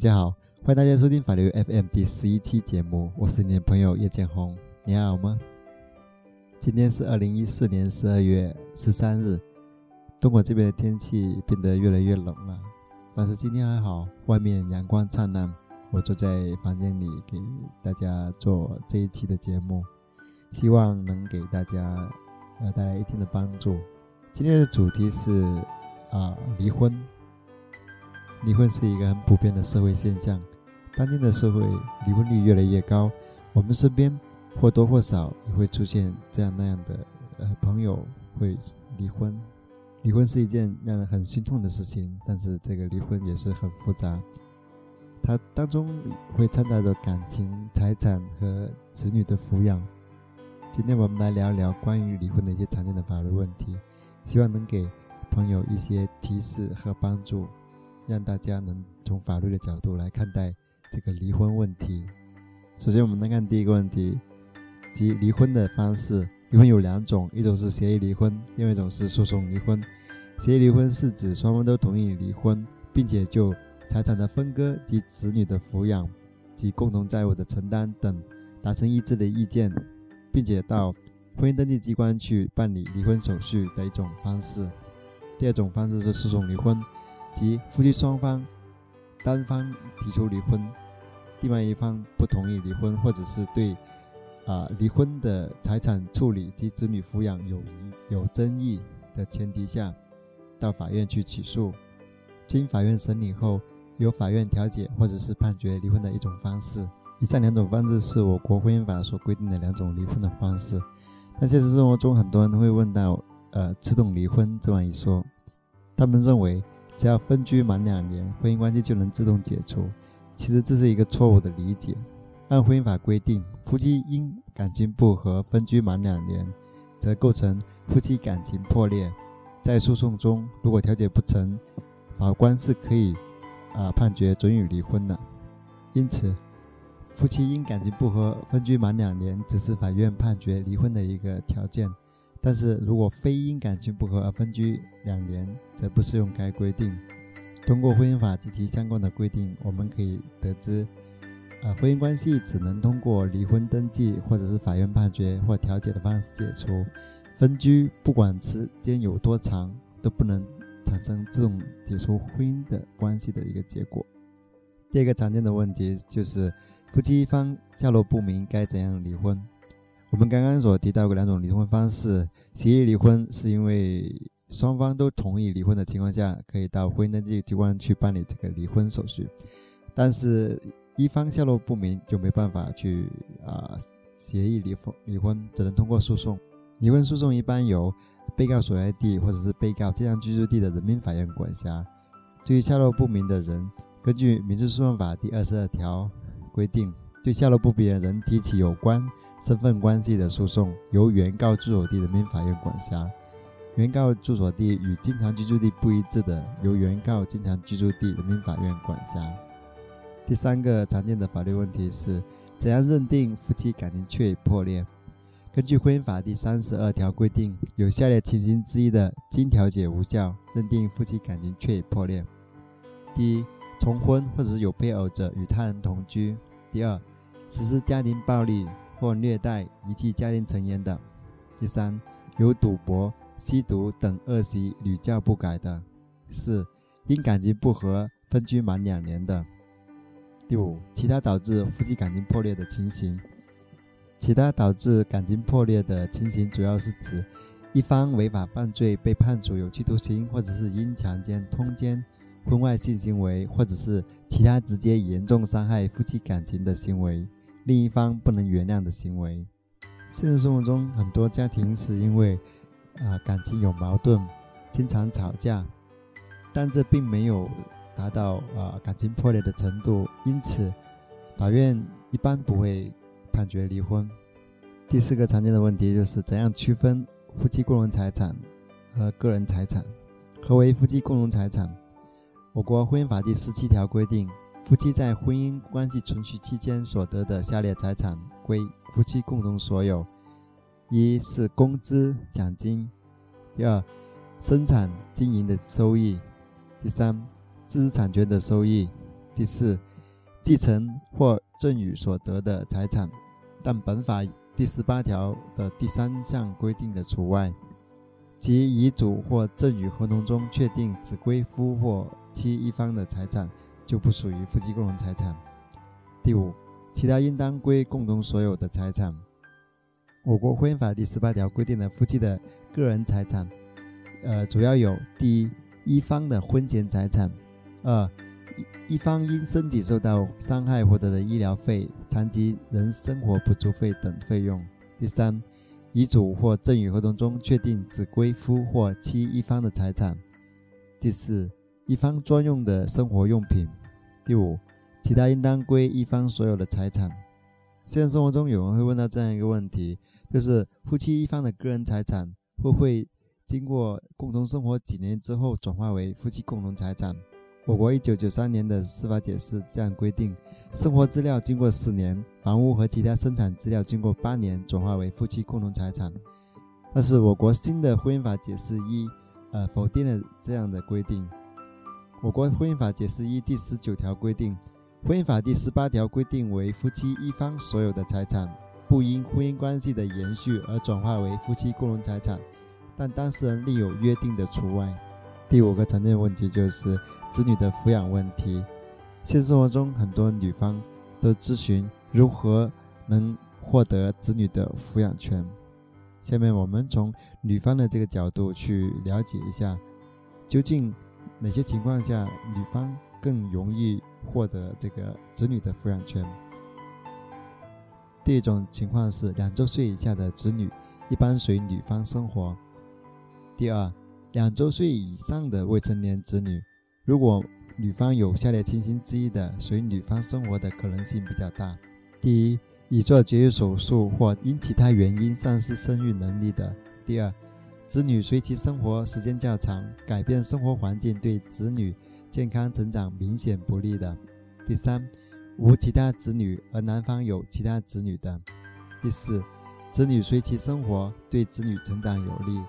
大家好，欢迎大家收听法律 FM 第十一期节目，我是你的朋友叶建宏，你还好吗？今天是二零一四年十二月十三日，东莞这边的天气变得越来越冷了，但是今天还好，外面阳光灿烂。我坐在房间里给大家做这一期的节目，希望能给大家呃带来一定的帮助。今天的主题是啊离婚，离婚是一个很普遍的社会现象，当今的社会离婚率越来越高，我们身边。或多或少也会出现这样那样的呃朋友会离婚，离婚是一件让人很心痛的事情，但是这个离婚也是很复杂，它当中会掺杂着感情、财产和子女的抚养。今天我们来聊一聊关于离婚的一些常见的法律问题，希望能给朋友一些提示和帮助，让大家能从法律的角度来看待这个离婚问题。首先，我们来看第一个问题。即离婚的方式，离婚有两种，一种是协议离婚，另外一种是诉讼离婚。协议离婚是指双方都同意离婚，并且就财产的分割及子女的抚养及共同债务的承担等达成一致的意见，并且到婚姻登记机关去办理离婚手续的一种方式。第二种方式是诉讼离婚，即夫妻双方单方提出离婚，另外一方不同意离婚，或者是对。啊，离婚的财产处理及子女抚养有疑有争议的前提下，到法院去起诉，经法院审理后，由法院调解或者是判决离婚的一种方式。以上两种方式是我国婚姻法所规定的两种离婚的方式。但现实生活中，很多人会问到，呃，自动离婚这样一说，他们认为只要分居满两年，婚姻关系就能自动解除。其实这是一个错误的理解。按婚姻法规定，夫妻因感情不和分居满两年，则构成夫妻感情破裂。在诉讼中，如果调解不成，法官是可以啊判决准予离婚的。因此，夫妻因感情不和分居满两年，只是法院判决离婚的一个条件。但是如果非因感情不和而分居两年，则不适用该规定。通过婚姻法及其相关的规定，我们可以得知。啊，婚姻关系只能通过离婚登记，或者是法院判决或调解的方式解除。分居不管时间有多长，都不能产生自动解除婚姻的关系的一个结果。第二个常见的问题就是夫妻一方下落不明，该怎样离婚？我们刚刚所提到过两种离婚方式，协议离婚是因为双方都同意离婚的情况下，可以到婚姻登记机关去办理这个离婚手续，但是。一方下落不明，就没办法去啊协议离婚，离婚只能通过诉讼。离婚诉讼一般由被告所在地或者是被告经常居住地的人民法院管辖。对于下落不明的人，根据民事诉讼法第二十二条规定，对下落不明的人提起有关身份关系的诉讼，由原告住所地人民法院管辖。原告住所地与经常居住地不一致的，由原告经常居住地人民法院管辖。第三个常见的法律问题是，怎样认定夫妻感情确已破裂？根据婚姻法第三十二条规定，有下列情形之一的，经调解无效，认定夫妻感情确已破裂：第一，重婚或者有配偶者与他人同居；第二，实施家庭暴力或虐待、遗弃家庭成员的；第三，有赌博、吸毒等恶习屡教不改的；四，因感情不和分居满两年的。第五，其他导致夫妻感情破裂的情形。其他导致感情破裂的情形，主要是指一方违法犯罪被判处有期徒刑，或者是因强奸、通奸婚外性行为，或者是其他直接严重伤害夫妻感情的行为，另一方不能原谅的行为。现实生活中，很多家庭是因为啊感情有矛盾，经常吵架，但这并没有达到啊感情破裂的程度，因此法院一般不会判决离婚。第四个常见的问题就是怎样区分夫妻共同财产和个人财产？何为夫妻共同财产？我国婚姻法第十七条规定，夫妻在婚姻关系存续期间所得的下列财产归夫妻共同所有：一是工资、奖金；第二，生产经营的收益；第三，知识产权的收益；第四，继承或赠与所得的财产。但本法第十八条的第三项规定的除外。即遗嘱或赠与合同中确定只归夫或妻一方的财产，就不属于夫妻共同财产。第五，其他应当归共同所有的财产。我国婚姻法第十八条规定的夫妻的个人财产，呃，主要有：第一，一方的婚前财产；二，一方因身体受到伤害获得的医疗费、残疾人生活补助费等费用；第三，遗嘱或赠与合同中确定只归夫或妻一方的财产；第四，一方专用的生活用品；第五，其他应当归一方所有的财产。现实生活中，有人会问到这样一个问题：就是夫妻一方的个人财产会不会经过共同生活几年之后转化为夫妻共同财产？我国一九九三年的司法解释这样规定：生活资料经过四年，房屋和其他生产资料经过八年，转化为夫妻共同财产。但是，我国新的婚姻法解释一，呃，否定了这样的规定。我国婚姻法解释一第十九条规定，婚姻法第十八条规定为夫妻一方所有的财产，不因婚姻关系的延续而转化为夫妻共同财产，但当事人另有约定的除外。第五个常见的问题就是子女的抚养问题。现实生活中，很多女方都咨询如何能获得子女的抚养权。下面我们从女方的这个角度去了解一下，究竟哪些情况下女方更容易获得这个子女的抚养权。第一种情况是两周岁以下的子女，一般随女方生活。第二。两周岁以上的未成年子女，如果女方有下列情形之一的，随女方生活的可能性比较大：第一，已做绝育手术或因其他原因丧失生育能力的；第二，子女随其生活时间较长，改变生活环境对子女健康成长明显不利的；第三，无其他子女而男方有其他子女的；第四，子女随其生活对子女成长有利。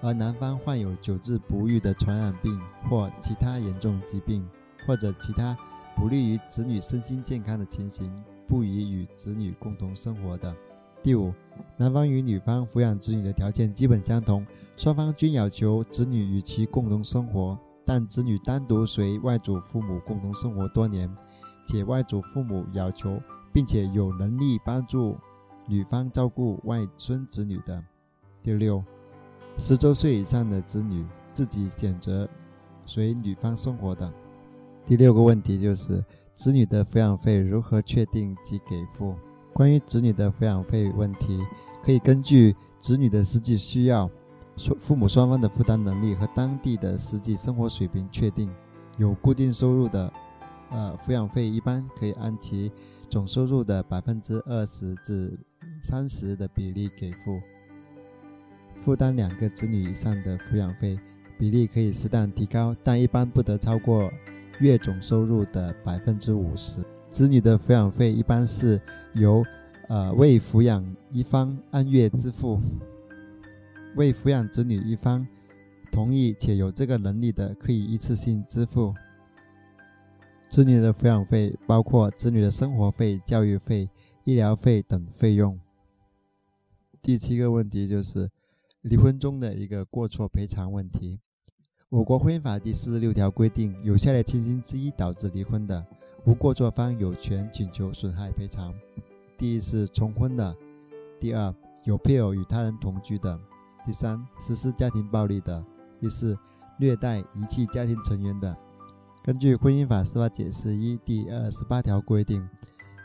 而男方患有久治不愈的传染病或其他严重疾病，或者其他不利于子女身心健康的情形，不宜与子女共同生活的。第五，男方与女方抚养子女的条件基本相同，双方均要求子女与其共同生活，但子女单独随外祖父母共同生活多年，且外祖父母要求并且有能力帮助女方照顾外孙子女的。第六。十周岁以上的子女自己选择随女方生活的。第六个问题就是子女的抚养费如何确定及给付？关于子女的抚养费问题，可以根据子女的实际需要、父母双方的负担能力和当地的实际生活水平确定。有固定收入的，呃，抚养费一般可以按其总收入的百分之二十至三十的比例给付。负担两个子女以上的抚养费比例可以适当提高，但一般不得超过月总收入的百分之五十。子女的抚养费一般是由呃未抚养一方按月支付，为抚养子女一方同意且有这个能力的，可以一次性支付。子女的抚养费包括子女的生活费、教育费、医疗费等费用。第七个问题就是。离婚中的一个过错赔偿问题，我国婚姻法第四十六条规定，有下列情形之一导致离婚的，无过错方有权请求损害赔偿：第一是重婚的；第二有配偶与他人同居的；第三实施家庭暴力的；第四虐待遗弃家庭成员的。根据《婚姻法司法解释一》第二十八条规定，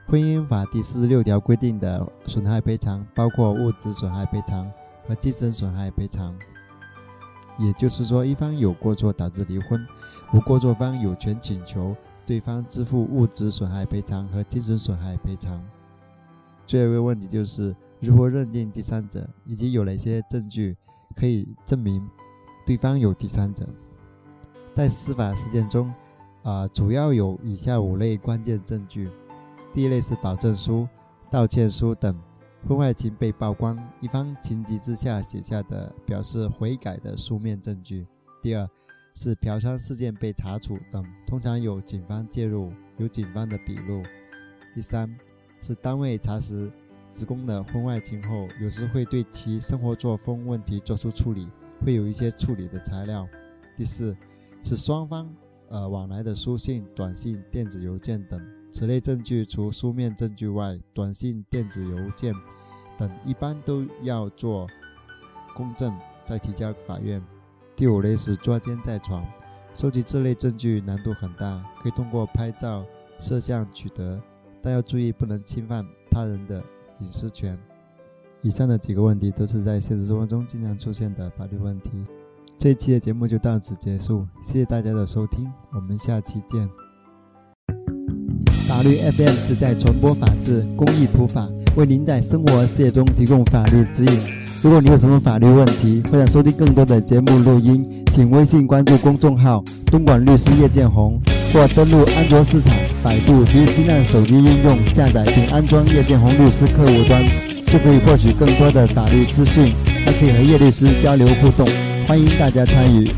《婚姻法》第四十六条规定的损害赔偿包括物质损害赔偿和精神损害赔偿。也就是说，一方有过错导致离婚，无过错方有权请求对方支付物质损害赔偿和精神损害赔偿。最后一个问题就是如何认定第三者，以及有哪些证据可以证明对方有第三者。在司法实践中，啊，主要有以下五类关键证据：第一类是保证书、道歉书等。婚外情被曝光，一方情急之下写下的表示悔改的书面证据。第二是嫖娼事件被查处等，通常有警方介入，有警方的笔录。第三是单位查实职工的婚外情后，有时会对其生活作风问题作出处理，会有一些处理的材料。第四是双方呃往来的书信、短信、电子邮件等。此类证据除书面证据外，短信、电子邮件等一般都要做公证再提交法院。第五类是抓奸在床，收集这类证据难度很大，可以通过拍照、摄像取得，但要注意不能侵犯他人的隐私权。以上的几个问题都是在现实生活中经常出现的法律问题。这一期的节目就到此结束，谢谢大家的收听，我们下期见。法律 FM 旨在传播法治、公益普法，为您在生活事业中提供法律指引。如果你有什么法律问题，或想收听更多的节目录音，请微信关注公众号“东莞律师叶建红”，或登录安卓市场、百度及新浪手机应用下载并安装叶建红律师客户端，就可以获取更多的法律资讯，还可以和叶律师交流互动。欢迎大家参与。